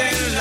en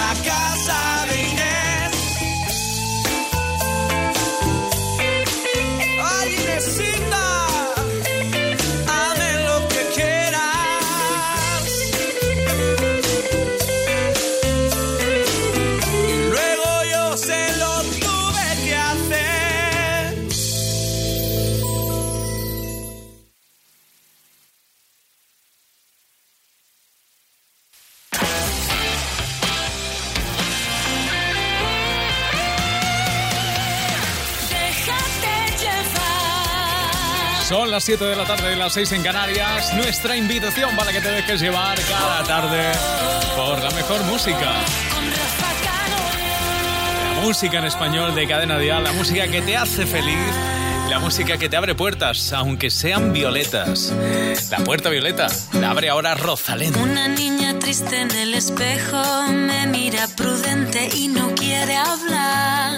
7 de la tarde, las 6 en Canarias. Nuestra invitación para que te dejes llevar cada tarde por la mejor música. La música en español de Cadena Dial, la música que te hace feliz, la música que te abre puertas, aunque sean violetas. La puerta violeta la abre ahora Rosalén. Una niña triste en el espejo me mira prudente y no quiere hablar.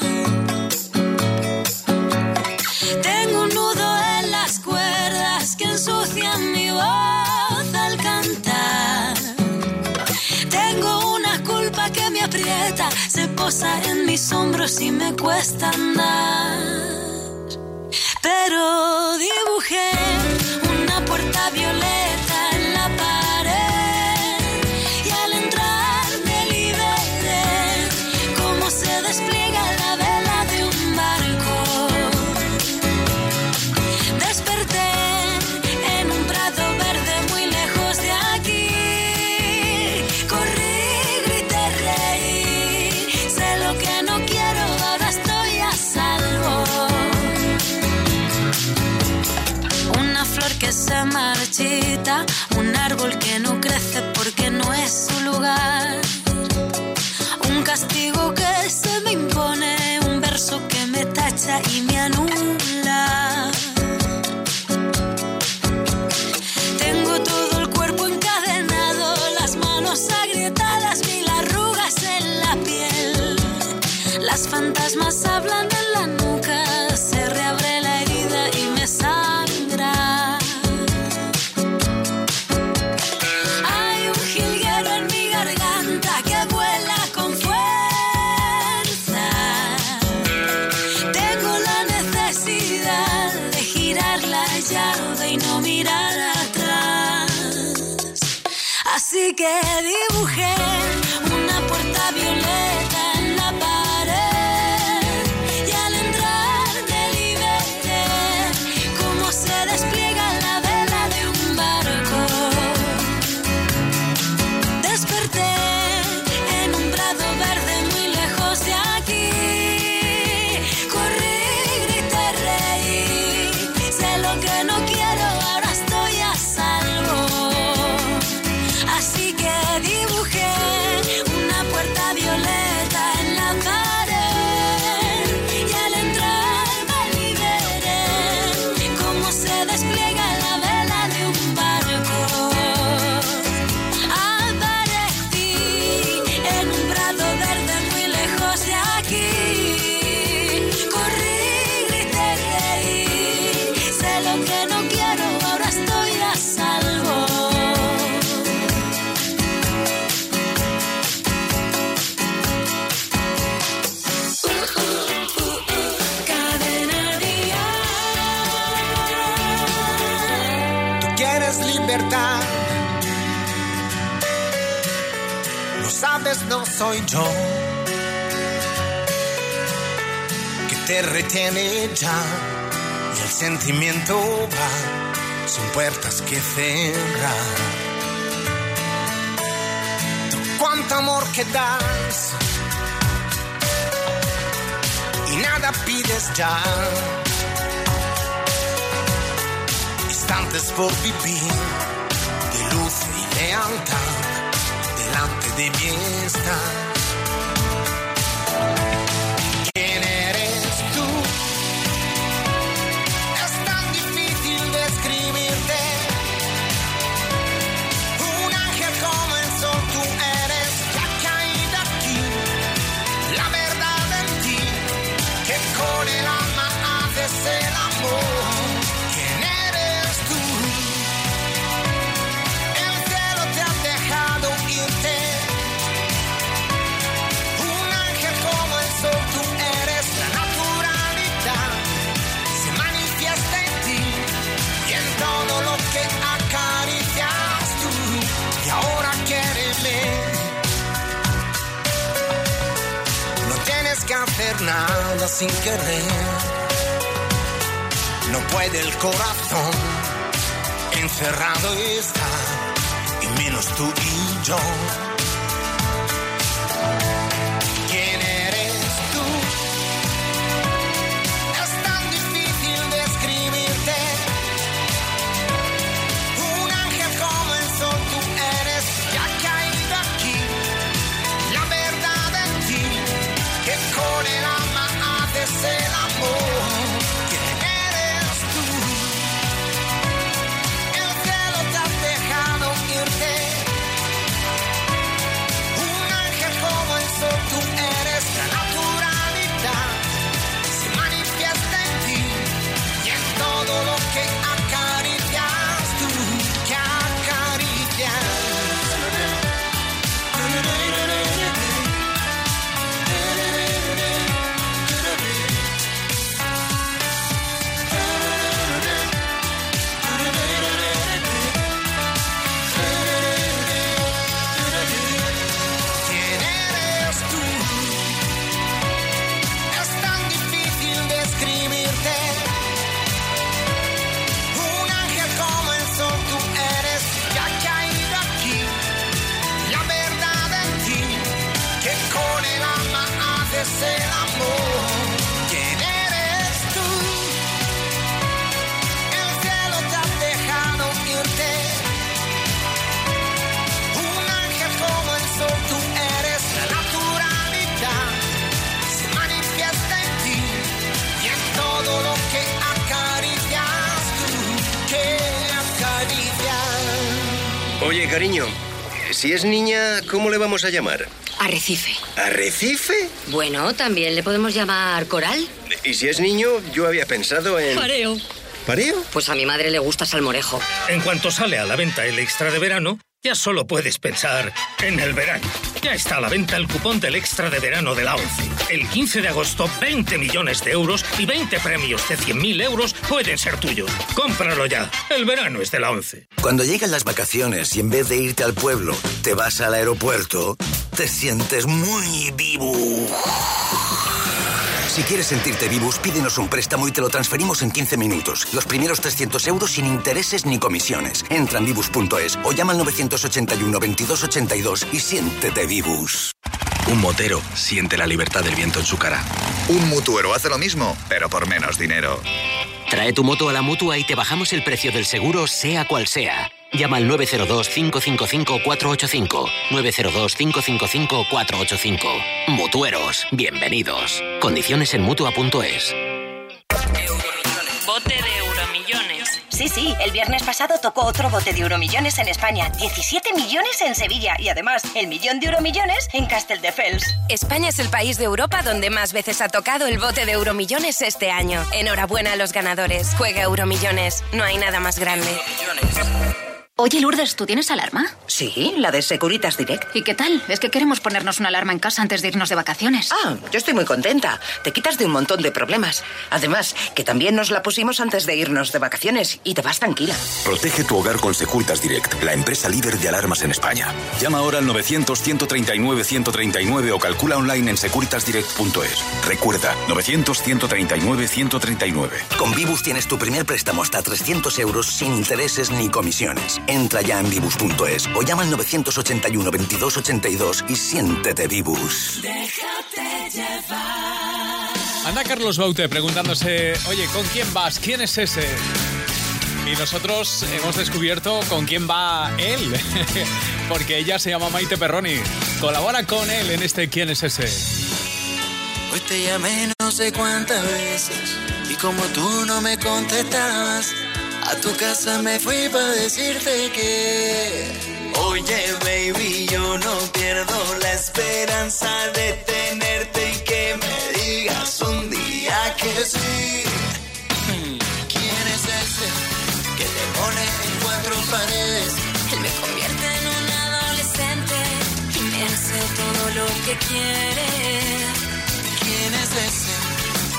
En mis hombros y me cuesta andar. Pero dibujé que dibujé Retiene ya. Y el sentimiento va sin puertas que cerrar. Tú cuánto amor que das. Y nada pides ya. instantes por vivir de luz y lealtad delante de mi estar. Nada sin querer. No puede el corazón encerrado estar, y menos tú y yo. Cariño. Si es niña, ¿cómo le vamos a llamar? Arrecife. ¿Arrecife? Bueno, también le podemos llamar Coral. Y si es niño, yo había pensado en... Pareo. ¿Pareo? Pues a mi madre le gusta salmorejo. En cuanto sale a la venta el extra de verano, ya solo puedes pensar en el verano. Ya está a la venta el cupón del extra de verano de la ONCE. El 15 de agosto, 20 millones de euros y 20 premios de 100.000 euros pueden ser tuyos. Cómpralo ya. El verano es de la ONCE. Cuando llegan las vacaciones y en vez de irte al pueblo, te vas al aeropuerto, te sientes muy vivo. Si quieres sentirte vivus, pídenos un préstamo y te lo transferimos en 15 minutos. Los primeros 300 euros sin intereses ni comisiones. Entra en vivus.es o llama al 981 2282 y siéntete vivus. Un motero siente la libertad del viento en su cara. Un mutuero hace lo mismo, pero por menos dinero. Trae tu moto a la mutua y te bajamos el precio del seguro, sea cual sea. Llama al 902-555-485. 902-555-485. Mutueros, bienvenidos. Condiciones en mutua.es. Bote de Euromillones. Sí, sí, el viernes pasado tocó otro bote de Euromillones en España. 17 millones en Sevilla y además el millón de Euromillones en Casteldefels. España es el país de Europa donde más veces ha tocado el bote de Euromillones este año. Enhorabuena a los ganadores. Juega Euromillones. No hay nada más grande. Oye, Lourdes, ¿tú tienes alarma? Sí, la de Securitas Direct. ¿Y qué tal? Es que queremos ponernos una alarma en casa antes de irnos de vacaciones. Ah, yo estoy muy contenta. Te quitas de un montón de problemas. Además, que también nos la pusimos antes de irnos de vacaciones y te vas tranquila. Protege tu hogar con Securitas Direct, la empresa líder de alarmas en España. Llama ahora al 900-139-139 o calcula online en securitasdirect.es. Recuerda, 900-139-139. Con Vivus tienes tu primer préstamo hasta 300 euros sin intereses ni comisiones. Entra ya en Vivus.es o llama al 981 2282 y siéntete Vivus. Déjate llevar. Anda Carlos Baute preguntándose, oye, ¿con quién vas? ¿Quién es ese? Y nosotros hemos descubierto con quién va él, porque ella se llama Maite Perroni. Colabora con él en este ¿Quién es ese? Hoy te llamé no sé cuántas veces y como tú no me contestabas, a tu casa me fui para decirte que, oye baby, yo no pierdo la esperanza de tenerte y que me digas un día que sí. ¿Quién es ese que te pone en cuatro paredes? Él me convierte en un adolescente y me hace todo lo que quiere. ¿Quién es ese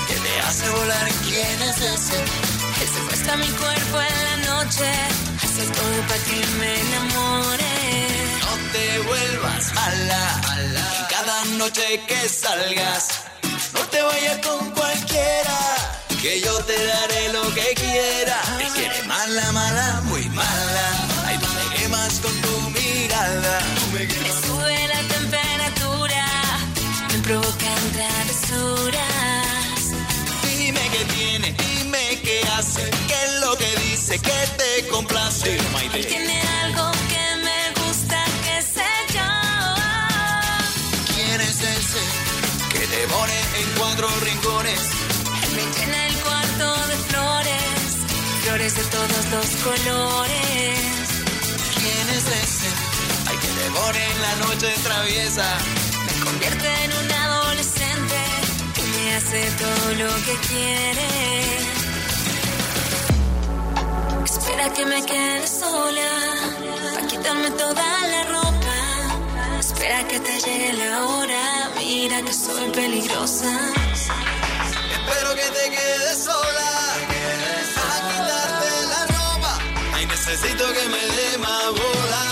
que te hace volar? ¿Quién es ese? Él secuestra mi cuerpo en la noche, hace todo para que me enamore. No te vuelvas mala, y cada noche que salgas, no te con cualquiera, que yo te daré lo que quiera. Te quiere mala, mala, muy mala. Ay, tú me quemas con tu mirada. Hace, qué es lo que dice, que te complace. Tiene algo que me gusta, que sé yo. ¿Quién es ese que te pone en cuatro rincones? Él me llena el cuarto de flores, flores de todos los colores. ¿Quién es ese? Ay, que te pone en la noche traviesa. Me convierte en un adolescente y me hace todo lo que quiere. Espera que me quede sola, para quitarme toda la ropa. Espera que te llegue la hora, mira que soy peligrosa. Espero que te quedes sola. Para quitarte la ropa. Ay, necesito que me dé más bola.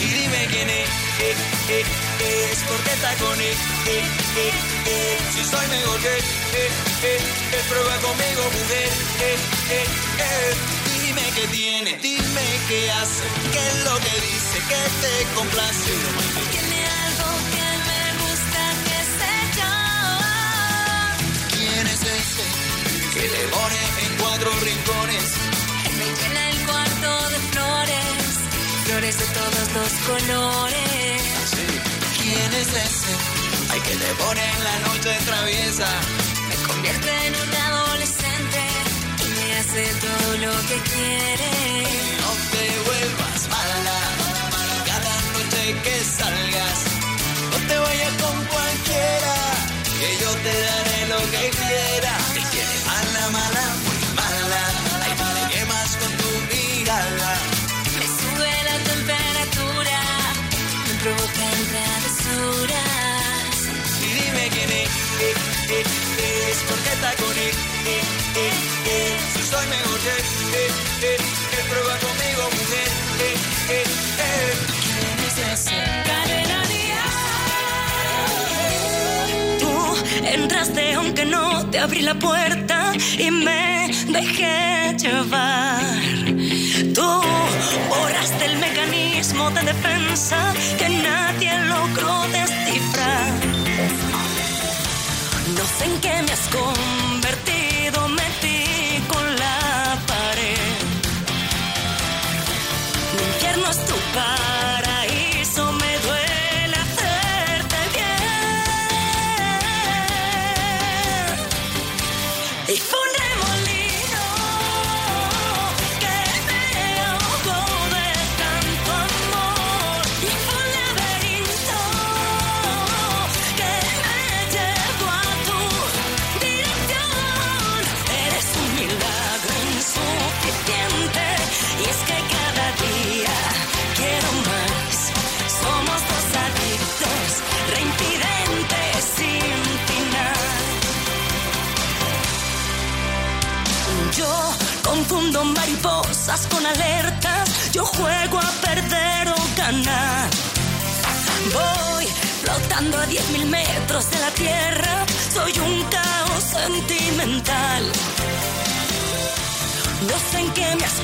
Y dime quién es, eh, eh, eh, es porque está con él. Eh, eh, eh. Si soy mejor que él, eh, prueba conmigo, mujer. Eh, eh, eh. Dime qué tiene, dime qué hace, qué es lo que dice, que te complace. Tiene algo que me gusta, que sé yo. ¿Quién es ese que le pone en cuatro rincones? Me llena el cuarto de flores, flores de todos los colores. ¿Quién es ese? Ay, que le pone en la noche traviesa. Convierte en un adolescente y me hace todo lo que quiere. No te vuelvas mala, cada noche que salgas. No te vayas con cualquiera, que yo te daré lo que quiera. Con eh. Si soy mejor que eh, eh. prueba conmigo, mujer. Eh, eh, eh. ¿Quién es? Cadena. Tú entraste aunque no te abrí la puerta y me dejé llevar. Tú borraste el mecanismo de defensa que nadie logró descifrar. En qué me has a 10.000 metros de la tierra. Soy un caos sentimental. No sé en qué me has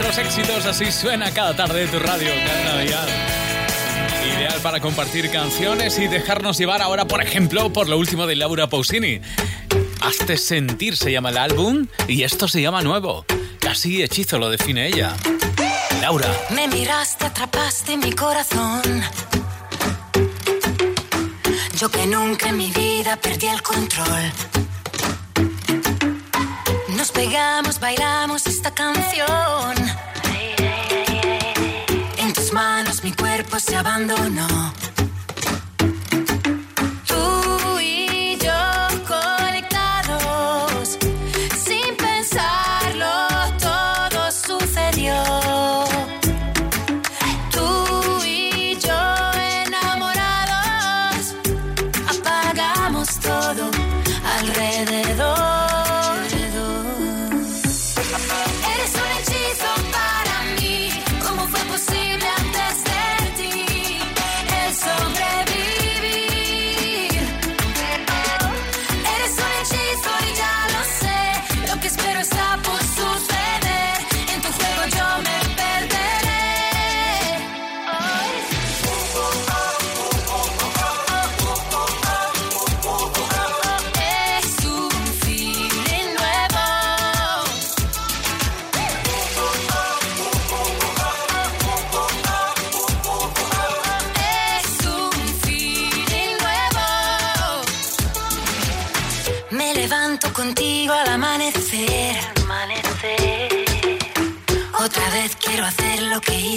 nuestros éxitos, así suena cada tarde tu radio, cada Ideal para compartir canciones y dejarnos llevar ahora, por ejemplo, por lo último de Laura Pausini. Hazte sentir se llama el álbum y esto se llama nuevo. Casi hechizo lo define ella. Laura. Me miraste, atrapaste mi corazón. Yo que nunca en mi vida perdí el control pegamos, bailamos esta canción. En tus manos mi cuerpo se abandonó.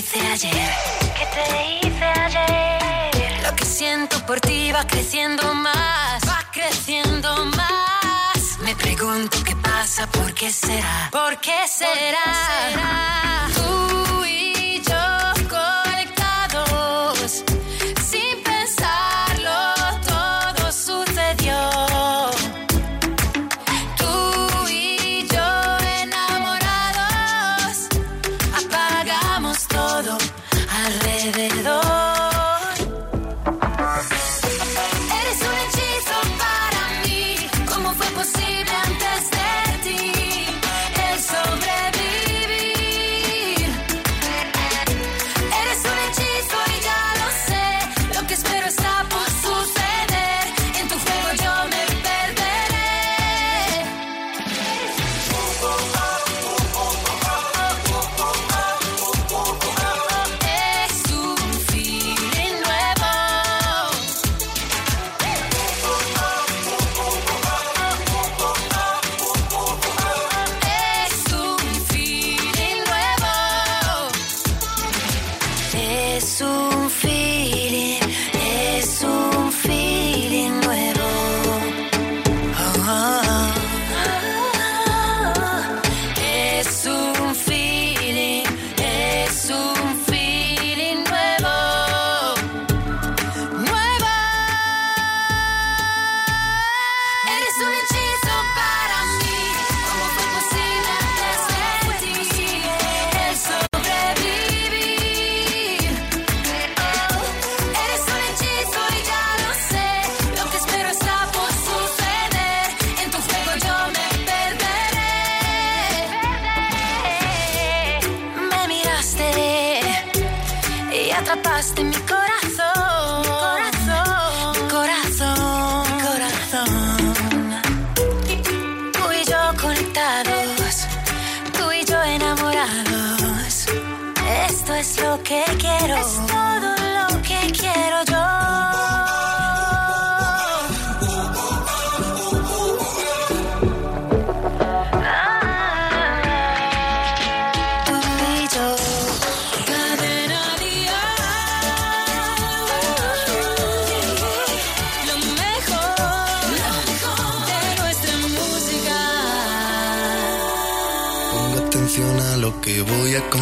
hice ayer? ¿Qué te hice ayer? Lo que siento por ti va creciendo más, va creciendo más. Me pregunto qué pasa, por qué será, por qué será. ¿Por qué será?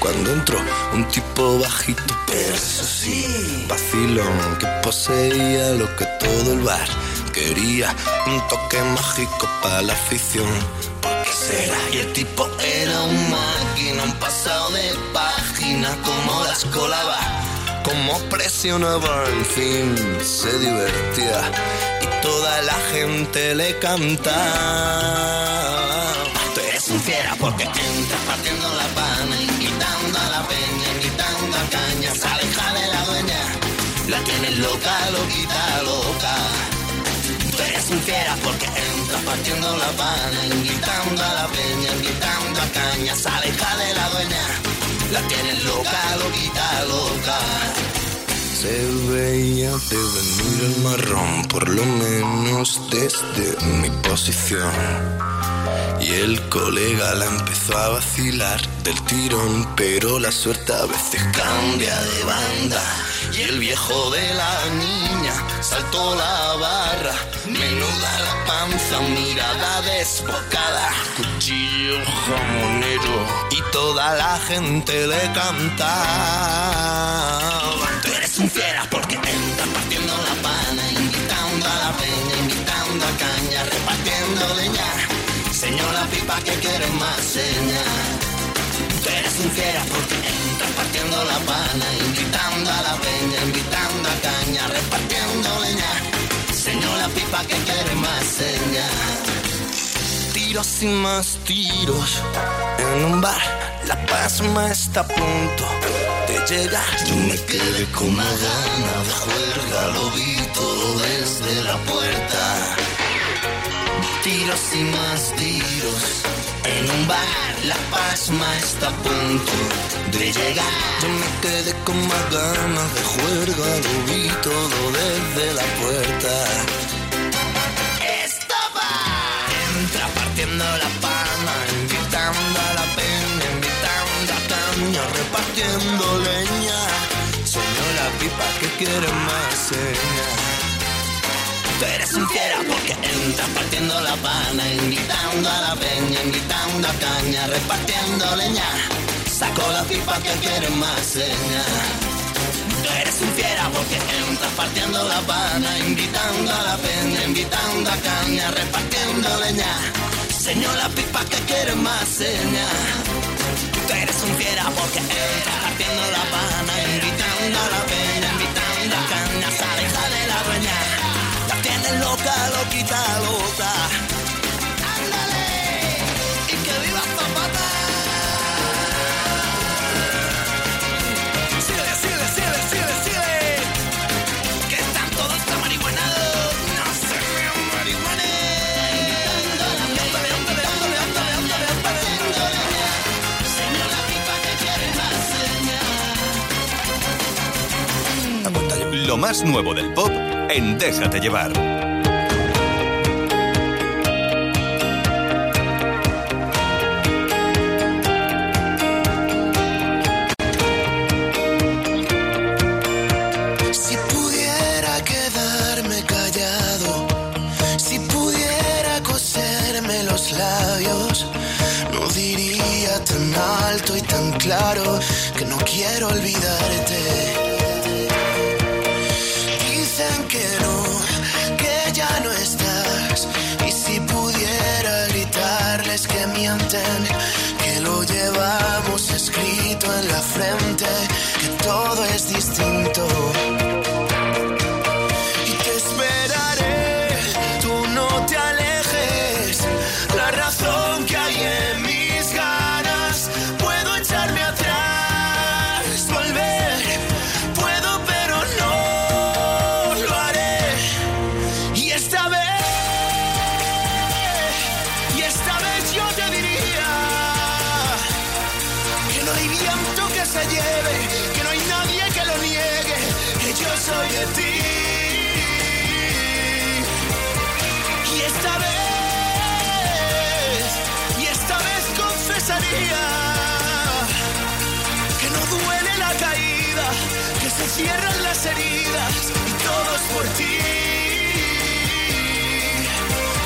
cuando entró un tipo bajito, pero eso sí, vacilón que poseía lo que todo el bar quería, un toque mágico para la afición. ¿Por qué será? Y el tipo era un máquina, un pasado de página, como las colaba, como presionaba, en fin, se divertía y toda la gente le cantaba. Tú eres un fiera porque entras partiendo la pana, loca, loquita, loca. Tú eres un fiera porque entras partiendo la pana, invitando a la peña, invitando a caña, se aleja de la dueña, la tienes loca, loquita, loca. Se veía de venir el marrón, por lo menos desde mi posición. Y el colega la empezó a vacilar del tirón, pero la suerte a veces cambia de banda. Y el viejo de la niña saltó la barra, menuda la panza, mirada desbocada, cuchillo jamonero y toda la gente le cantaba. Tú eres un fiera porque entras partiendo la pana, invitando a la peña, invitando a caña, repartiendo leña. Señora pipa que quieres más seña. Tú eres un porque entras partiendo la pana, invitando a la peña, invitando a caña, repartiendo leña. Señora pipa que quieres más seña. Tiros y más tiros en un bar, la pasma está a punto de llegar. Yo me quedé con una gana de juerga, lo vi todo desde la puerta tiros y más tiros. En un bar, la pasma está a punto de llegar. Yo me quedé con más ganas de juerga, lo vi todo desde la puerta. Señas. Tú eres un fiera porque entras partiendo la pana, invitando a la peña, invitando a caña, repartiendo leña. Saco la pipa que quiere más seña. Tú eres un fiera porque entras partiendo la pana, invitando a la peña, invitando a caña, repartiendo leña. Señor la pipa que quiere más seña. Tú eres un fiera porque entras partiendo la pana, invitando a la peña, loca, loquita, loca. ¡Ándale! ¡Y que viva Zapata! ¡Sigue, sigue, sigue, sigue, sigue! Que están todos tan marihuanados. ¡No se vean marihuanes! ¡Ándale, ándale, ándale, ándale, ándale, ándale! Señor la pipa que quiere más señal. Lo más nuevo del pop en Déjate llevar. Que se cierran las heridas y todo es por ti.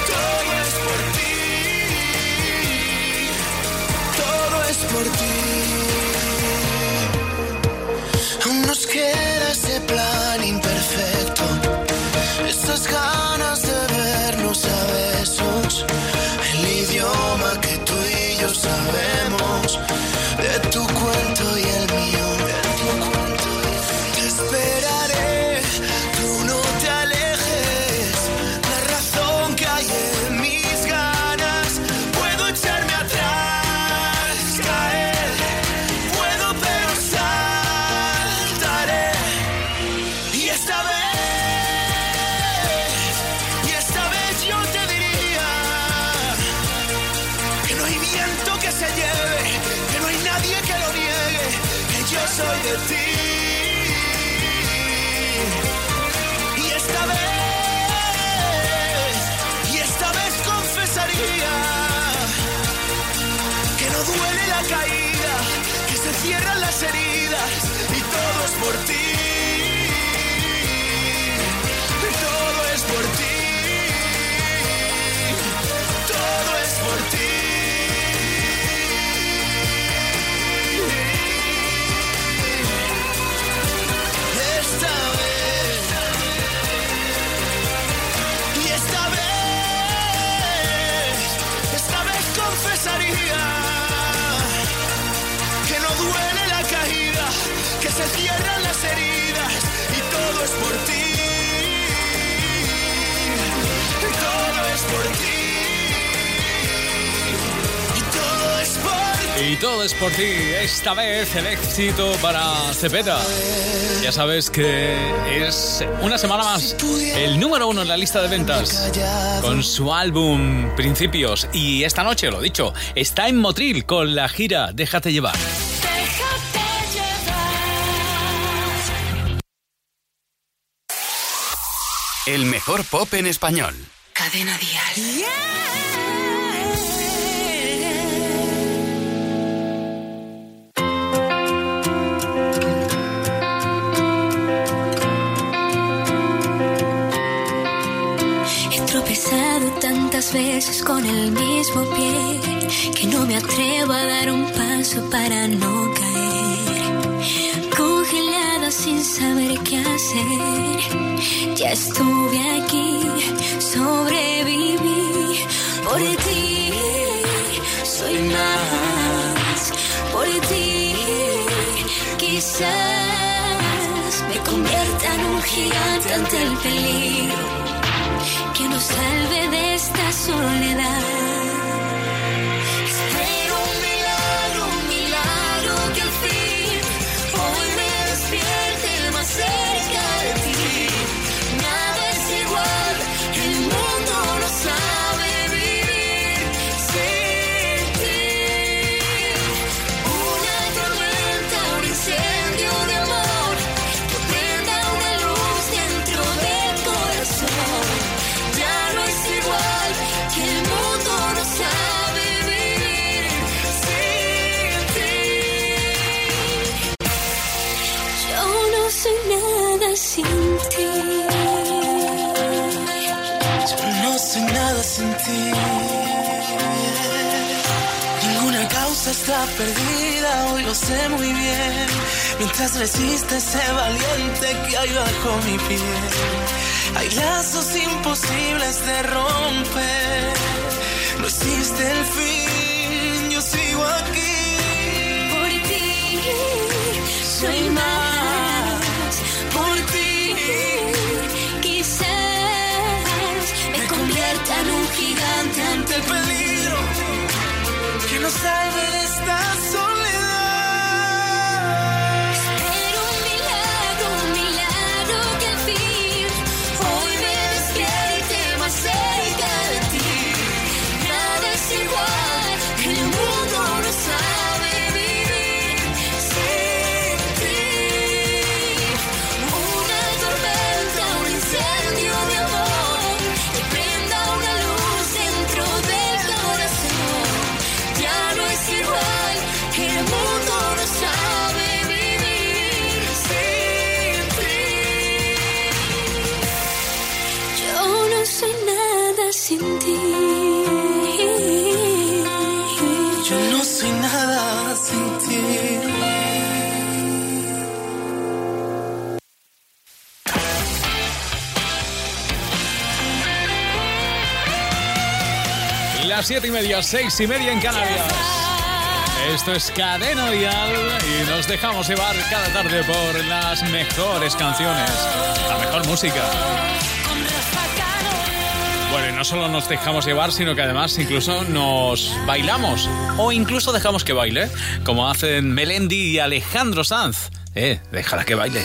Todo es por ti. Todo es por ti. Y todo es por ti. Esta vez el éxito para Cepeda. Ya sabes que es una semana más el número uno en la lista de ventas con su álbum Principios. Y esta noche, lo dicho, está en Motril con la gira Déjate llevar. El mejor pop en español. Cadena Dial. He tantas veces con el mismo pie que no me atrevo a dar un paso para no caer. Congelada sin saber qué hacer. Ya estuve aquí, sobreviví por ti. Soy más por ti. Quizás me convierta en un gigante ante el peligro que nos salve de esta soledad. Sin ti. Yo no soy nada sin ti. Ninguna causa está perdida, hoy lo sé muy bien. Mientras resiste ese valiente que hay bajo mi piel. Hay lazos imposibles de romper. No existe el fin, yo sigo aquí. Ante el peligro Que nos salve de esta soledad. Las siete y media, seis y media en Canarias. Esto es Cadena Dial y nos dejamos llevar cada tarde por las mejores canciones, la mejor música. Bueno, y no solo nos dejamos llevar, sino que además incluso nos bailamos. O incluso dejamos que baile, como hacen Melendi y Alejandro Sanz. Eh, déjala que baile.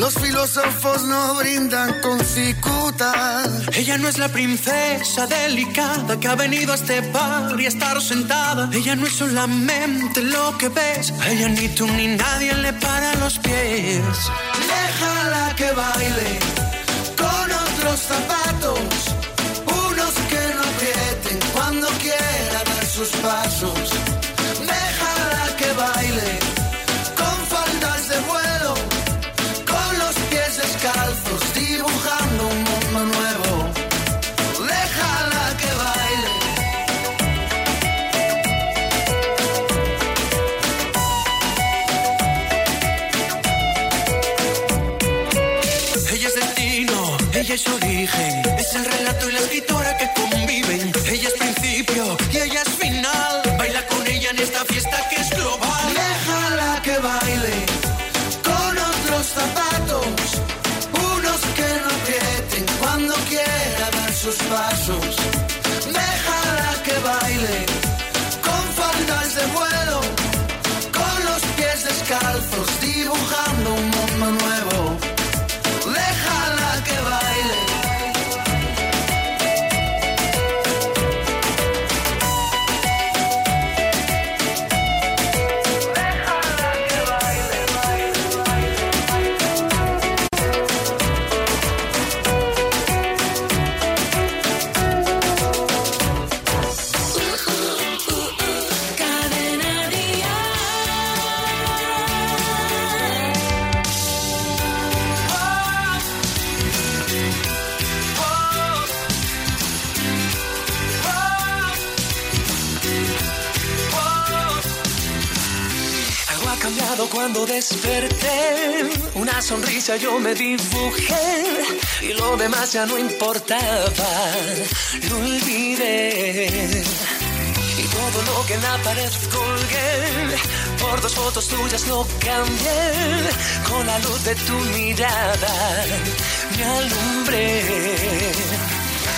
Los filósofos no brindan con cicuta. Ella no es la princesa delicada que ha venido a este bar y a estar sentada. Ella no es solamente lo que ves. A ella ni tú ni nadie le para los pies. Déjala que baile ella es es el relato y la escritora que conviven. Ella es principio y ella es final. Baila con ella en esta fiesta que es global. Déjala que baile con otros zapatos, unos que no aprieten cuando quiera dar sus pasos. Desperté. Una sonrisa yo me dibujé y lo demás ya no importaba. Lo olvidé. Y todo lo que en la pared colgué, por dos fotos tuyas lo cambié. Con la luz de tu mirada me alumbré.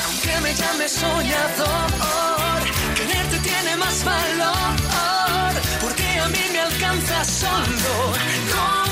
Aunque me llame soñador, quererte tiene más valor. Porque a mí me alcanza solo con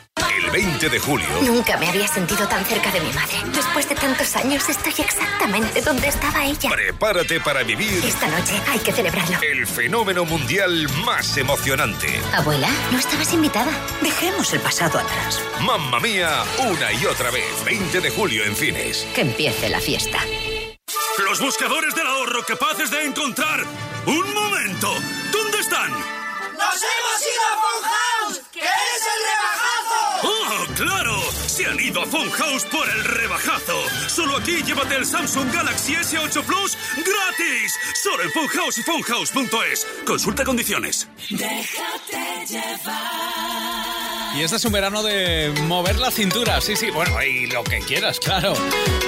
20 de julio. Nunca me había sentido tan cerca de mi madre. Después de tantos años estoy exactamente donde estaba ella. Prepárate para vivir. Esta noche hay que celebrarlo. El fenómeno mundial más emocionante. Abuela, no estabas invitada. Dejemos el pasado atrás. Mamma mía, una y otra vez. 20 de julio en cines. Que empiece la fiesta. Los buscadores del ahorro capaces de encontrar. ¡Un momento! ¿Dónde claro! Se han ido a Funhouse por el rebajazo. Solo aquí llévate el Samsung Galaxy S8 Plus gratis. Solo en Funhouse y Funhouse.es. Consulta condiciones. Déjate llevar. Y este es un verano de mover la cintura, sí, sí, bueno, y lo que quieras, claro.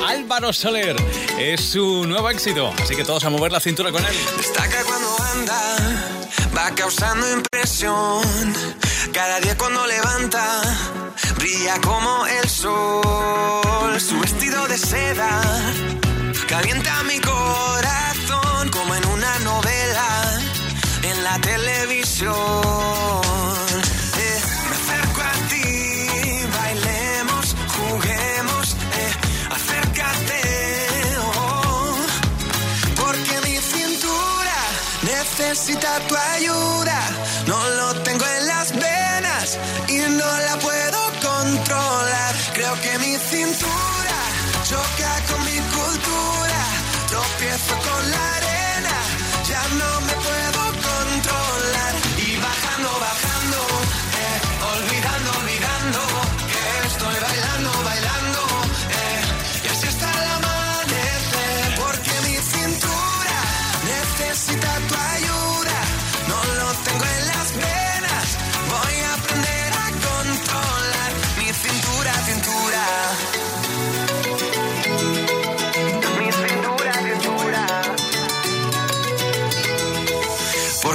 Álvaro Soler es su nuevo éxito, así que todos a mover la cintura con él. Destaca cuando anda, va causando impresión. Cada día cuando levanta, brilla como el sol. Su vestido de seda calienta mi corazón como en una novela en la televisión. Eh, me acerco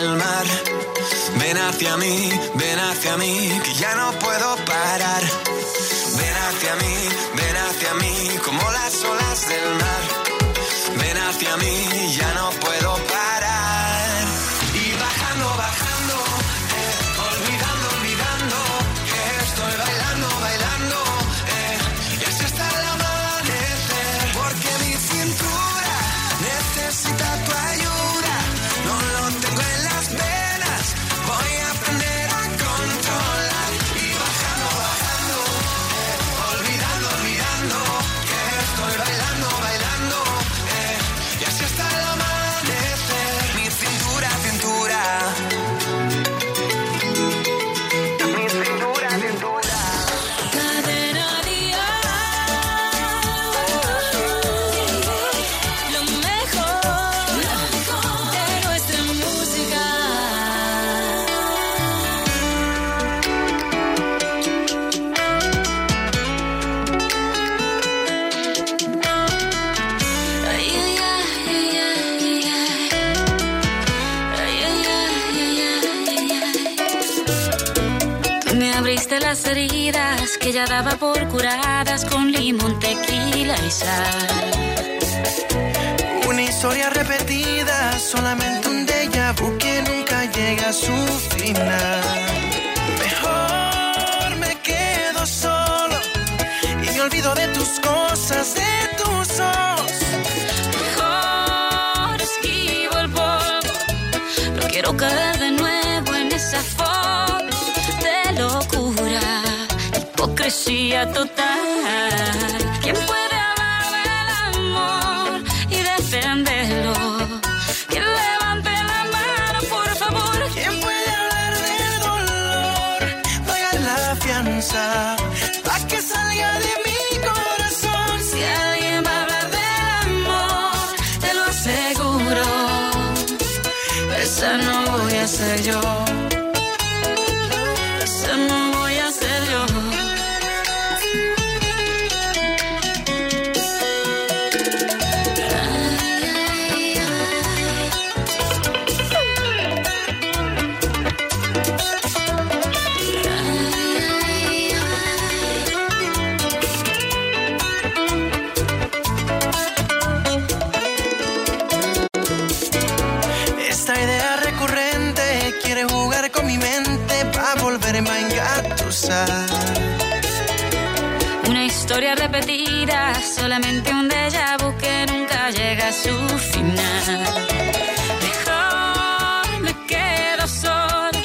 Ven hacia mí, ven hacia mí, que ya no puedo parar. Ven hacia mí, ya daba por curadas con limón, tequila y sal. Una historia repetida, solamente un déjà vu que nunca llega a su final. Mejor me quedo solo y me olvido de tus cosas, de tus ojos. Mejor esquivo el polvo. No quiero caer hipocresía total. ¿Quién puede hablar del amor y defenderlo? Que levante la mano, por favor. ¿Quién puede hablar del dolor? Pagar la fianza, pa' que salga de mi corazón. Si alguien va a hablar del amor, te lo aseguro. Esa no voy a ser yo. Solamente un déjà vu que nunca llega a su final. Mejor me quedo solo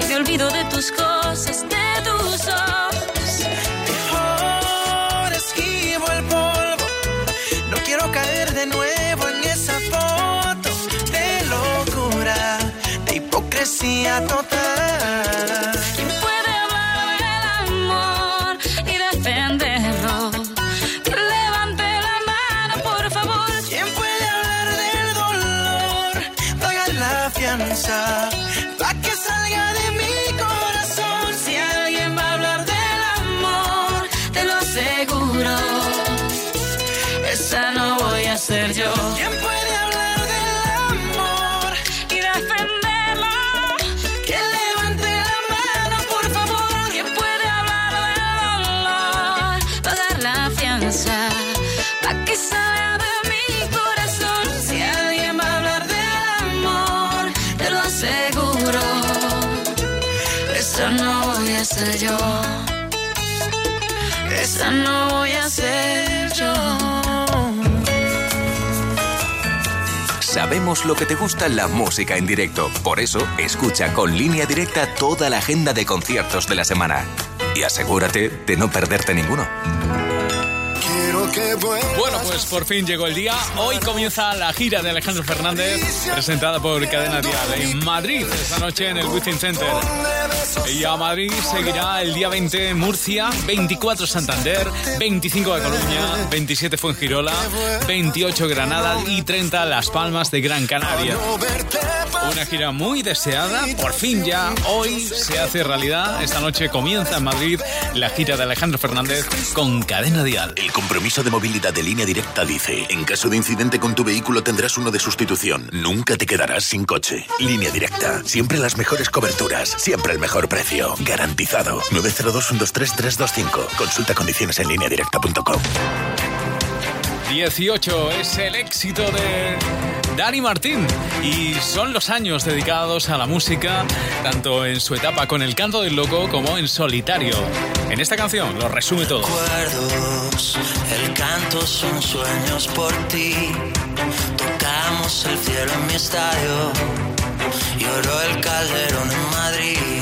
y me olvido de tus cosas, de tus ojos. Mejor esquivo el polvo. No quiero caer de nuevo en esa foto de locura, de hipocresía total. Ser yo. Esa no voy a ser yo. Sabemos lo que te gusta la música en directo. Por eso, escucha con línea directa toda la agenda de conciertos de la semana. Y asegúrate de no perderte ninguno. Bueno, pues por fin llegó el día. Hoy comienza la gira de Alejandro Fernández, presentada por Cadena Dial en Madrid, esta noche en el Wizzing Center. Y a Madrid seguirá el día 20 en Murcia, 24 Santander, 25 de Colonia, 27 Fuengirola, 28 Granada y 30 Las Palmas de Gran Canaria. Una gira muy deseada, por fin ya, hoy se hace realidad. Esta noche comienza en Madrid la gira de Alejandro Fernández con Cadena Dial. El compromiso de movilidad de línea directa dice, en caso de incidente con tu vehículo tendrás uno de sustitución. Nunca te quedarás sin coche. Línea directa, siempre las mejores coberturas, siempre el mejor precio. Garantizado. 902-123-325. Consulta condiciones en línea directa.com. 18 es el éxito de Dani Martín y son los años dedicados a la música, tanto en su etapa con el canto del loco como en solitario. En esta canción lo resume todo. Recuerdos, el canto son sueños por ti. Tocamos el cielo en mi estadio, lloró el calderón en Madrid.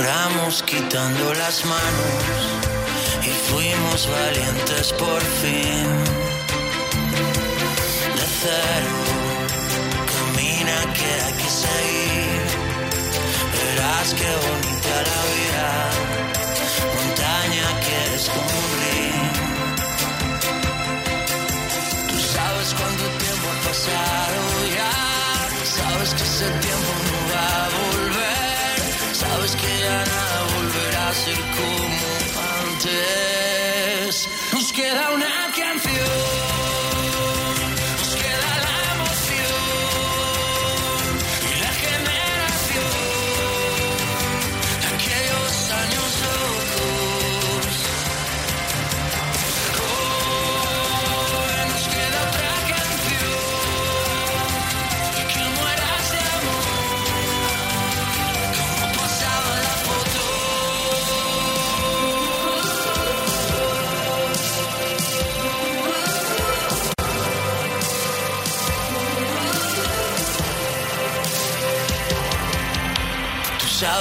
Lloramos quitando las manos y fuimos valientes por fin. De cero, camina que hay que seguir. Verás que bonita la vida, montaña que río. Tú sabes cuánto tiempo ha pasado Sabes que ese tiempo no. Sabes que ya nada volverá a ser como antes. Nos queda una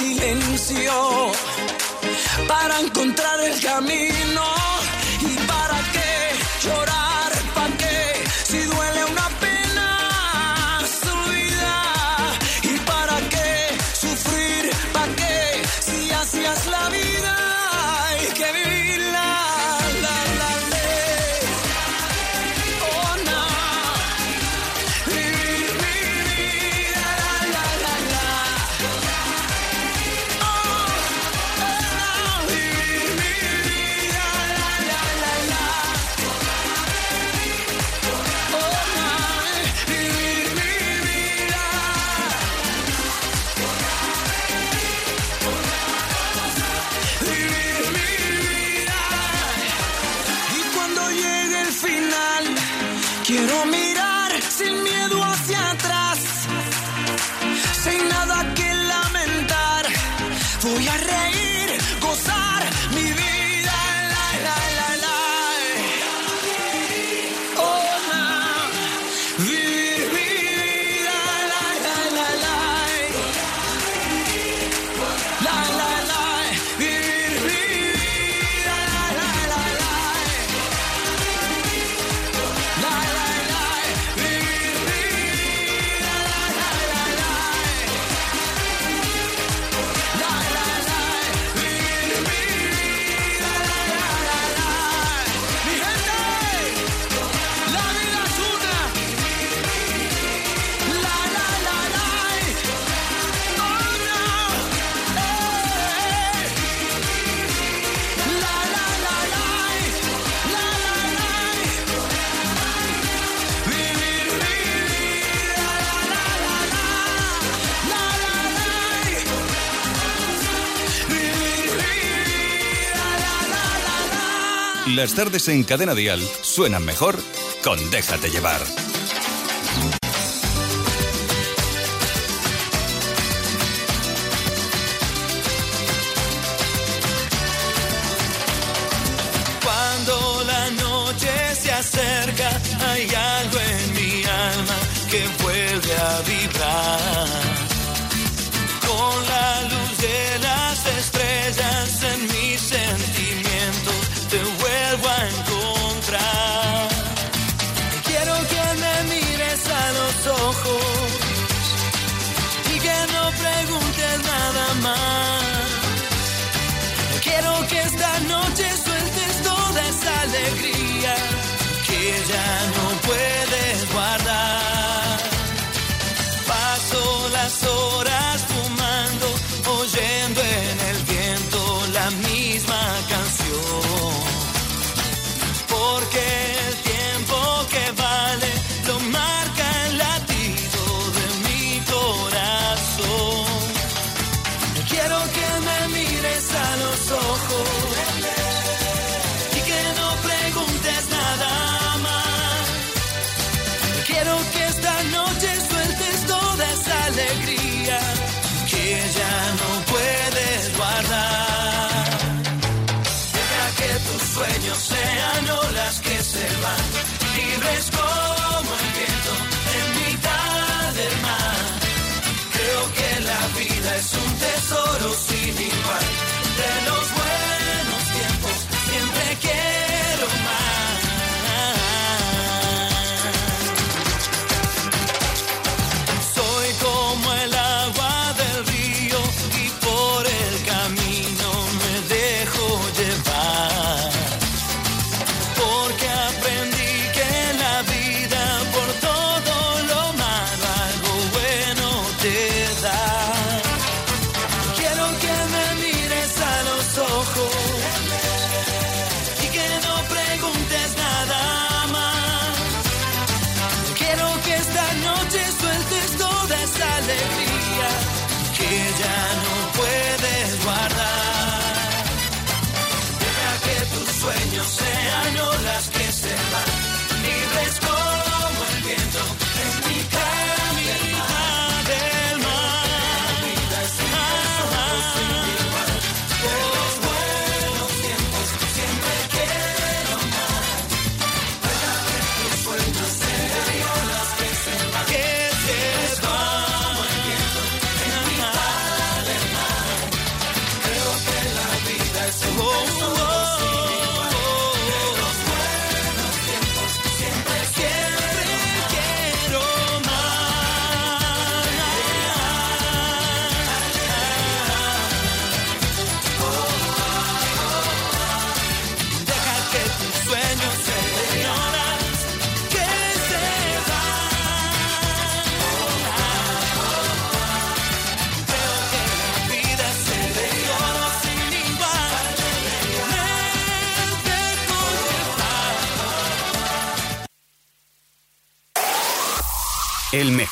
silencio para encontrar el camino. las tardes en Cadena Dial suenan mejor con Déjate llevar. Cuando la noche se acerca, hay algo en mi alma que vuelve a vibrar. Con la luz de las estrellas en mi ya no puedes guardar. Paso las horas. que ya no puedes guardar. Deja que tus sueños sean olas que se van, libres como el viento en mitad del mar. Creo que la vida es un tesoro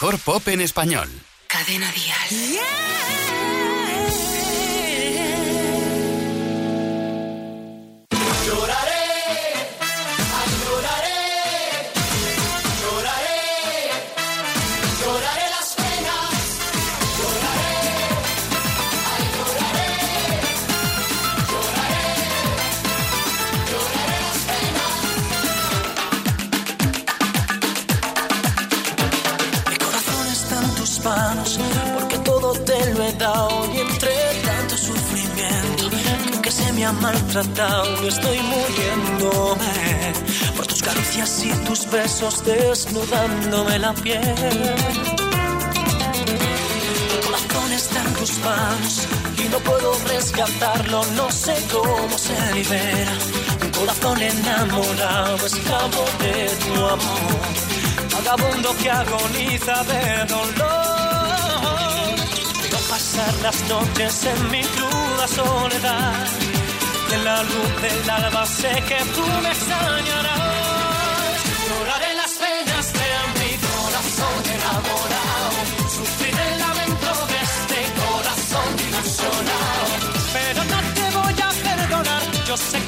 mejor pop en español. Cadena porque maltratado estoy muriéndome por tus caricias y tus besos desnudándome la piel. Mi corazón está en tus manos y no puedo rescatarlo, no sé cómo se libera. Un corazón enamorado, esclavo de tu amor vagabundo que agoniza de dolor. No pasar las noches en mi cruda soledad de la luz del alba sé que tú me extrañarás. Lloraré las penas de mi corazón enamorado, sufriré el lamento de este corazón ilusionado. Pero no te voy a perdonar, yo sé que